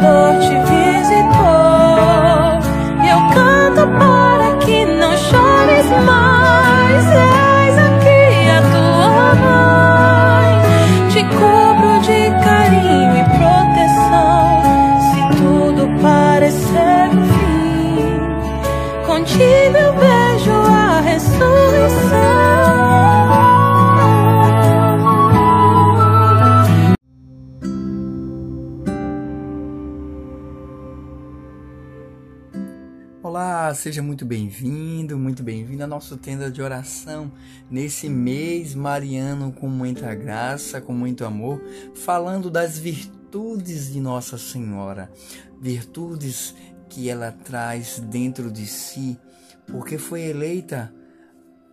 Salvador te seja muito bem-vindo, muito bem-vindo à nossa tenda de oração nesse mês mariano com muita graça, com muito amor, falando das virtudes de Nossa Senhora, virtudes que ela traz dentro de si, porque foi eleita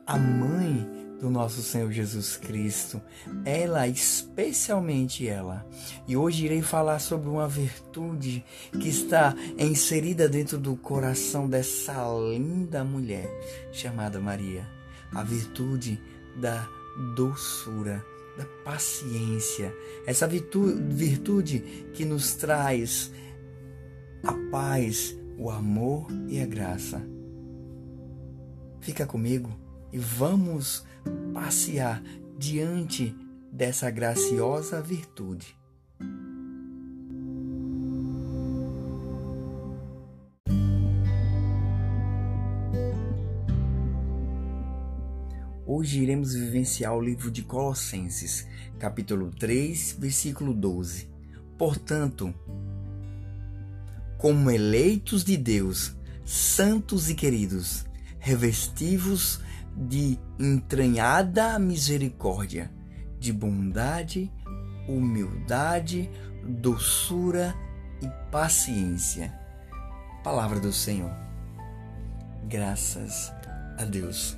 a mãe do nosso Senhor Jesus Cristo, ela, especialmente ela. E hoje irei falar sobre uma virtude que está inserida dentro do coração dessa linda mulher chamada Maria, a virtude da doçura, da paciência, essa virtu- virtude que nos traz a paz, o amor e a graça. Fica comigo e vamos passear diante dessa graciosa virtude. Hoje iremos vivenciar o livro de Colossenses, capítulo 3, versículo 12. Portanto, como eleitos de Deus, santos e queridos, revestivos de entranhada misericórdia, de bondade, humildade, doçura e paciência. Palavra do Senhor. Graças a Deus.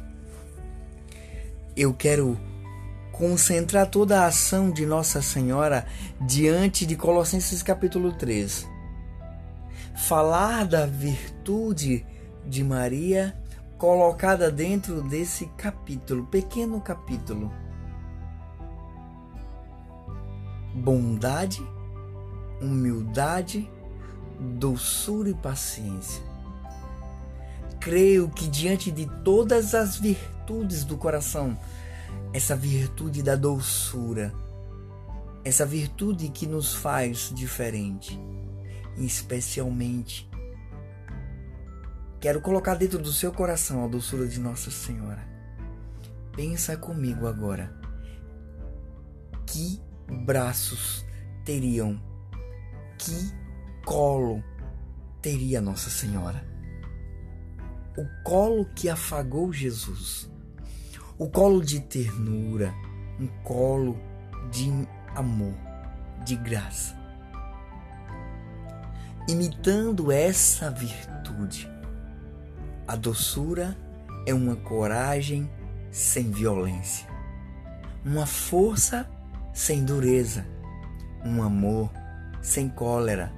Eu quero concentrar toda a ação de Nossa Senhora diante de Colossenses capítulo 3. Falar da virtude de Maria colocada dentro desse capítulo, pequeno capítulo. Bondade, humildade, doçura e paciência. Creio que diante de todas as virtudes do coração, essa virtude da doçura, essa virtude que nos faz diferente, especialmente Quero colocar dentro do seu coração a doçura de Nossa Senhora. Pensa comigo agora. Que braços teriam, que colo teria Nossa Senhora? O colo que afagou Jesus, o colo de ternura, um colo de amor, de graça. Imitando essa virtude, a doçura é uma coragem sem violência, uma força sem dureza, um amor sem cólera.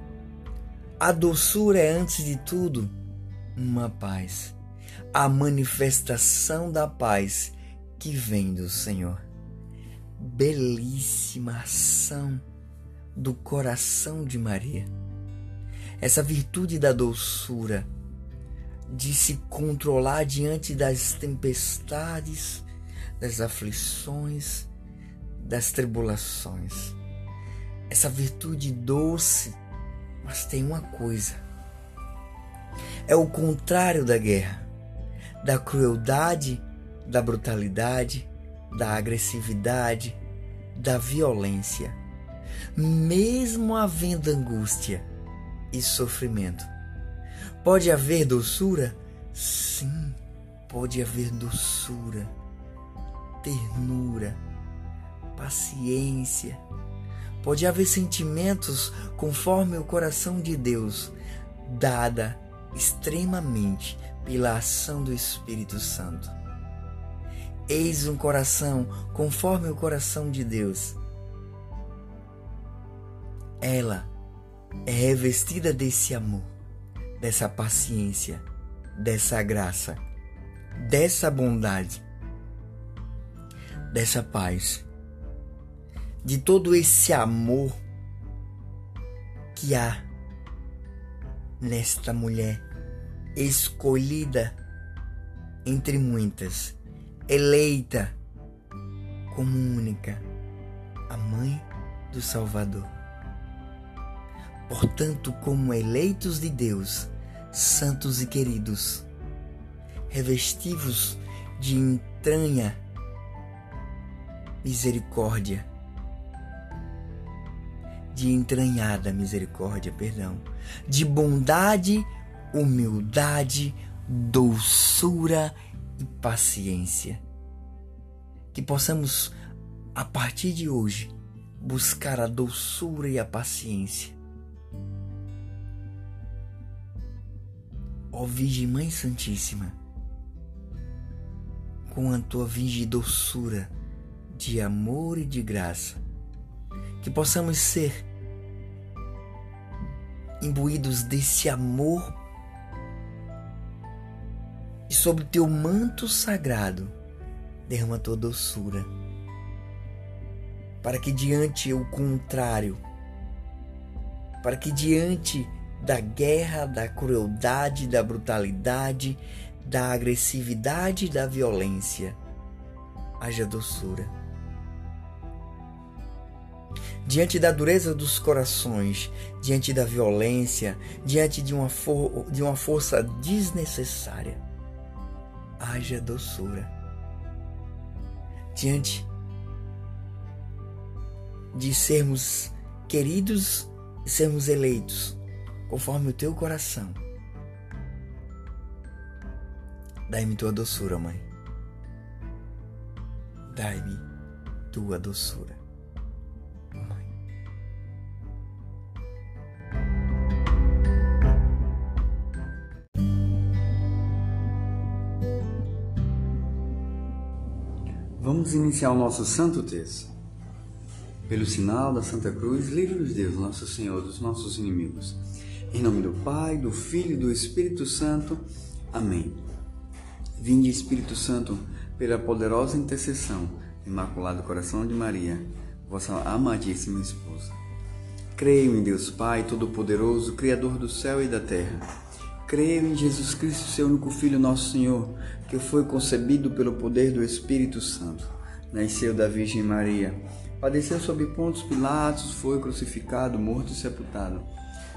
A doçura é, antes de tudo, uma paz, a manifestação da paz que vem do Senhor. Belíssima ação do coração de Maria. Essa virtude da doçura de se controlar diante das tempestades, das aflições, das tribulações. Essa virtude doce, mas tem uma coisa: é o contrário da guerra, da crueldade, da brutalidade, da agressividade, da violência. Mesmo havendo angústia e sofrimento, Pode haver doçura? Sim, pode haver doçura, ternura, paciência. Pode haver sentimentos conforme o coração de Deus, dada extremamente pela ação do Espírito Santo. Eis um coração conforme o coração de Deus. Ela é revestida desse amor dessa paciência, dessa graça, dessa bondade, dessa paz, de todo esse amor que há nesta mulher escolhida entre muitas, eleita como única, a mãe do Salvador. Portanto, como eleitos de Deus, santos e queridos, revestivos de entranha misericórdia, de entranhada misericórdia, perdão, de bondade, humildade, doçura e paciência. Que possamos, a partir de hoje, buscar a doçura e a paciência. Ó Virgem Mãe Santíssima, com a tua virgem doçura, de amor e de graça, que possamos ser imbuídos desse amor e sobre teu manto sagrado derrama tua doçura, para que diante o contrário, para que diante da guerra, da crueldade, da brutalidade, da agressividade da violência, haja doçura. Diante da dureza dos corações, diante da violência, diante de uma, for de uma força desnecessária, haja doçura. Diante de sermos queridos sermos eleitos, conforme o teu coração. Dai-me tua doçura, mãe. Dai-me tua doçura. Vamos iniciar o nosso santo texto. Pelo sinal da Santa Cruz, livre-nos Deus, nosso Senhor, dos nossos inimigos. Em nome do Pai, do Filho e do Espírito Santo. Amém. Vinde, Espírito Santo, pela poderosa intercessão do Imaculado Coração de Maria, vossa amadíssima esposa. Creio em Deus Pai, Todo-Poderoso, Criador do céu e da terra Creio em Jesus Cristo, seu único Filho, nosso Senhor, que foi concebido pelo poder do Espírito Santo. Nasceu da Virgem Maria. Padeceu sob Pontos Pilatos, foi crucificado, morto e sepultado.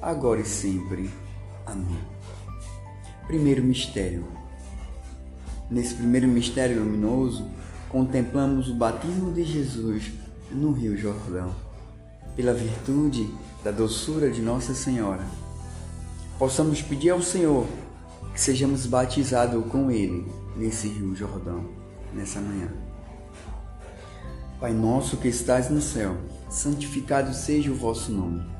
agora e sempre. Amém. Primeiro mistério. Nesse primeiro mistério luminoso, contemplamos o batismo de Jesus no Rio Jordão. Pela virtude da doçura de Nossa Senhora, possamos pedir ao Senhor que sejamos batizados com Ele nesse Rio Jordão nessa manhã. Pai nosso que estás no céu, santificado seja o vosso nome.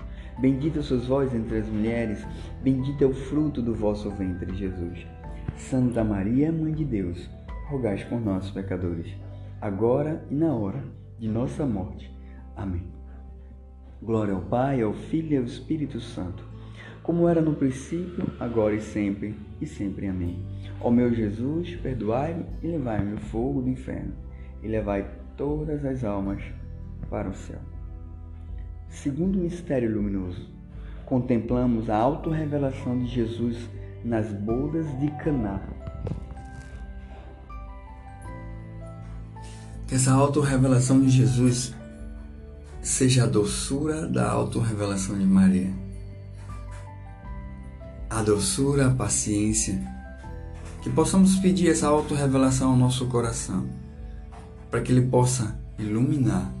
Bendita sois vós entre as mulheres, bendito é o fruto do vosso ventre, Jesus. Santa Maria, Mãe de Deus, rogai por nós, pecadores, agora e na hora de nossa morte. Amém. Glória ao Pai, ao Filho e ao Espírito Santo, como era no princípio, agora e sempre, e sempre. Amém. Ó meu Jesus, perdoai-me e levai-me o fogo do inferno, e levai todas as almas para o céu. Segundo mistério luminoso, contemplamos a autorrevelação de Jesus nas bodas de Caná. Que essa autorrevelação de Jesus seja a doçura da autorrevelação de Maria. A doçura, a paciência, que possamos pedir essa autorrevelação ao nosso coração, para que ele possa iluminar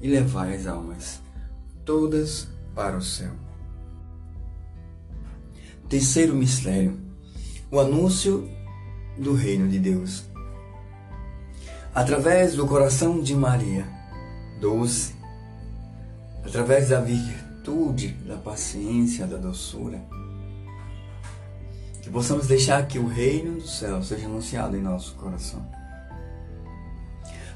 e levai as almas todas para o céu. Terceiro mistério: o anúncio do reino de Deus. Através do coração de Maria, doce, através da virtude, da paciência, da doçura, que possamos deixar que o reino do céu seja anunciado em nosso coração.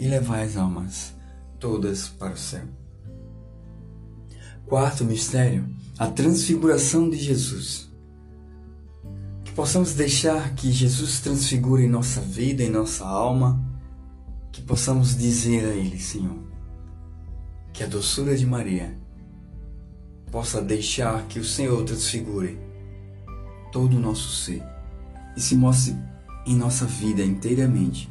e levai as almas todas para o céu. Quarto mistério, a transfiguração de Jesus. Que possamos deixar que Jesus transfigure nossa vida, em nossa alma, que possamos dizer a Ele, Senhor, que a doçura de Maria possa deixar que o Senhor transfigure todo o nosso ser e se mostre em nossa vida inteiramente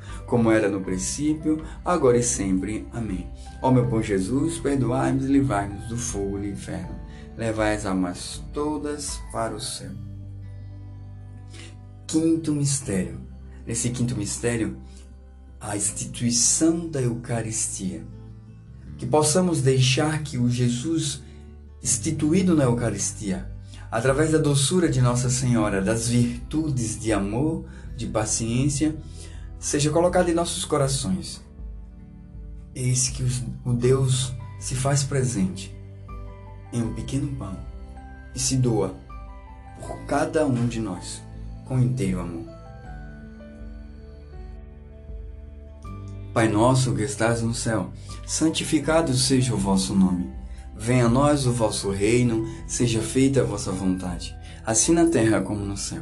como era no princípio, agora e sempre. Amém. Ó meu bom Jesus, perdoai-nos e livrai-nos do fogo do inferno. levai as almas todas para o céu. Quinto mistério. Nesse quinto mistério, a instituição da Eucaristia. Que possamos deixar que o Jesus instituído na Eucaristia, através da doçura de Nossa Senhora, das virtudes de amor, de paciência, seja colocado em nossos corações. Eis que o Deus se faz presente em um pequeno pão e se doa por cada um de nós com inteiro amor. Pai nosso que estás no céu, santificado seja o vosso nome. Venha a nós o vosso reino, seja feita a vossa vontade, assim na terra como no céu.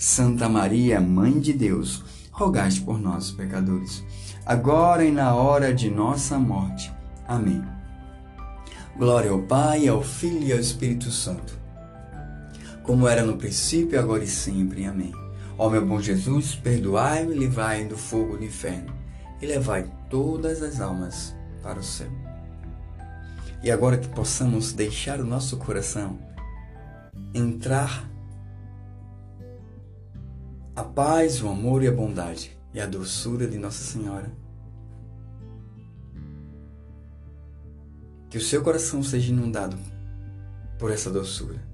Santa Maria, Mãe de Deus, rogai por nós, pecadores, agora e na hora de nossa morte. Amém. Glória ao Pai, ao Filho e ao Espírito Santo, como era no princípio, agora e sempre. Amém. Ó meu bom Jesus, perdoai-me livrai do fogo do inferno, e levai todas as almas para o céu. E agora que possamos deixar o nosso coração entrar a paz, o amor e a bondade e a doçura de Nossa Senhora. Que o seu coração seja inundado por essa doçura.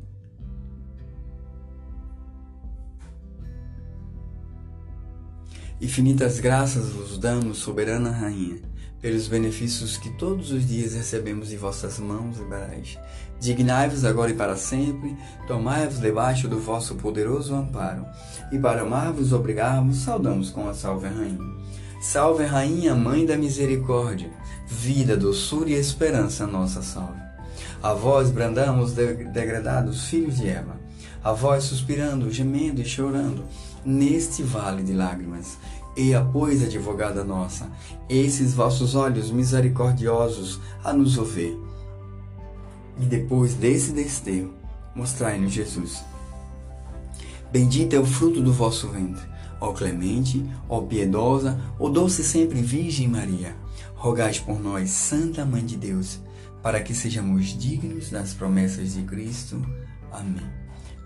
Infinitas graças vos damos, soberana Rainha pelos benefícios que todos os dias recebemos de vossas mãos liberais. Dignai-vos agora e para sempre, tomai-vos debaixo do vosso poderoso amparo, e para amar-vos obrigar-vos, saudamos com a Salve Rainha. Salve Rainha, Mãe da Misericórdia, vida, doçura e esperança nossa salve. A vós brandamos degradados filhos de Eva, a vós suspirando, gemendo e chorando, neste vale de lágrimas, e pois, advogada nossa, esses vossos olhos misericordiosos a nos ouvir. E depois desse desterro, mostrai-nos Jesus. Bendito é o fruto do vosso ventre, ó clemente, ó piedosa, ó doce sempre Virgem Maria. Rogai por nós, Santa Mãe de Deus, para que sejamos dignos das promessas de Cristo. Amém.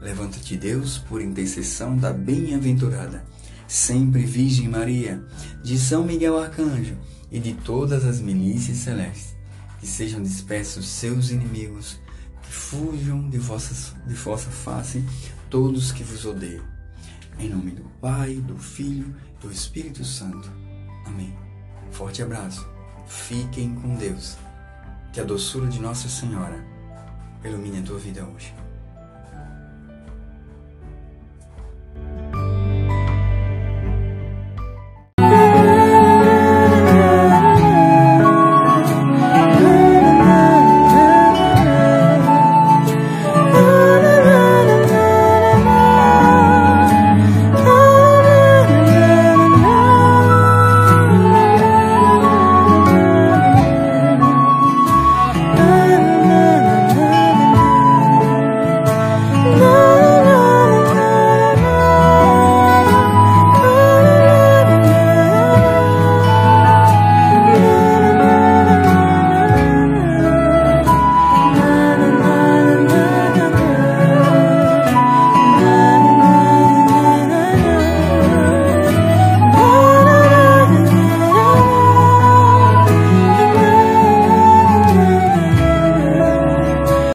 Levanta-te, Deus, por intercessão da bem-aventurada, sempre Virgem Maria, de São Miguel Arcanjo e de todas as milícias celestes, que sejam dispersos seus inimigos, que fujam de, vossas, de vossa face todos que vos odeiam. Em nome do Pai, do Filho do Espírito Santo. Amém. Forte abraço. Fiquem com Deus. Que a doçura de Nossa Senhora ilumine a tua vida hoje.